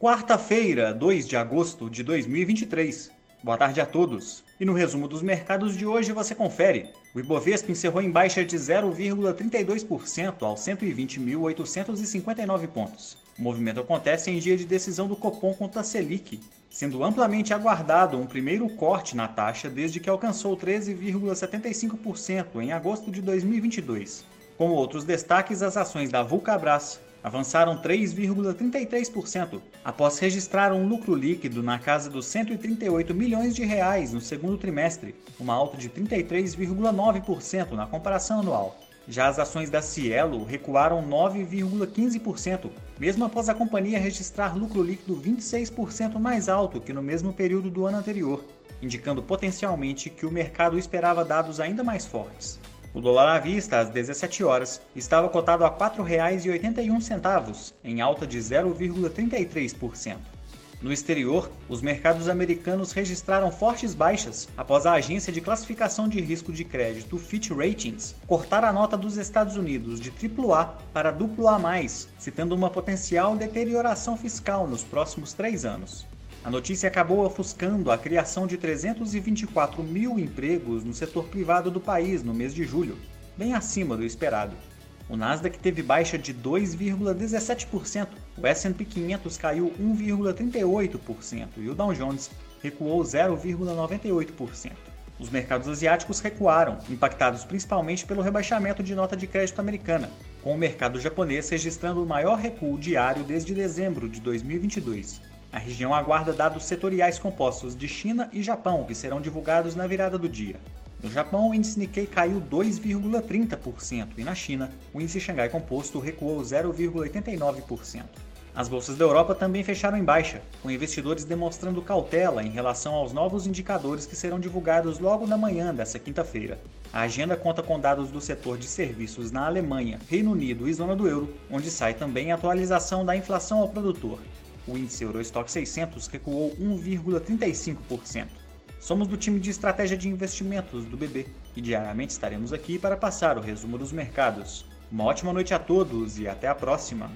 Quarta-feira, 2 de agosto de 2023. Boa tarde a todos. E no resumo dos mercados de hoje você confere. O Ibovespa encerrou em baixa de 0,32% aos 120.859 pontos. O movimento acontece em dia de decisão do Copom contra a Selic, sendo amplamente aguardado um primeiro corte na taxa desde que alcançou 13,75% em agosto de 2022. Como outros destaques, as ações da Vulcabras, avançaram 3,33% após registrar um lucro líquido na casa dos 138 milhões de reais no segundo trimestre, uma alta de 33,9% na comparação anual. Já as ações da Cielo recuaram 9,15%, mesmo após a companhia registrar lucro líquido 26% mais alto que no mesmo período do ano anterior, indicando potencialmente que o mercado esperava dados ainda mais fortes. O dólar à vista, às 17 horas, estava cotado a R$ 4,81, em alta de 0,33%. No exterior, os mercados americanos registraram fortes baixas após a agência de classificação de risco de crédito Fitch Ratings cortar a nota dos Estados Unidos de AAA para AA+, citando uma potencial deterioração fiscal nos próximos três anos. A notícia acabou ofuscando a criação de 324 mil empregos no setor privado do país no mês de julho, bem acima do esperado. O Nasdaq teve baixa de 2,17%, o S&P 500 caiu 1,38% e o Dow Jones recuou 0,98%. Os mercados asiáticos recuaram, impactados principalmente pelo rebaixamento de nota de crédito americana, com o mercado japonês registrando o maior recuo diário desde dezembro de 2022. A região aguarda dados setoriais compostos de China e Japão, que serão divulgados na virada do dia. No Japão, o índice Nikkei caiu 2,30% e na China, o índice Xangai Composto recuou 0,89%. As bolsas da Europa também fecharam em baixa, com investidores demonstrando cautela em relação aos novos indicadores que serão divulgados logo na manhã desta quinta-feira. A agenda conta com dados do setor de serviços na Alemanha, Reino Unido e zona do euro, onde sai também a atualização da inflação ao produtor o índice Eurostock 600 recuou 1,35%. Somos do time de estratégia de investimentos do BB e diariamente estaremos aqui para passar o resumo dos mercados. Uma ótima noite a todos e até a próxima!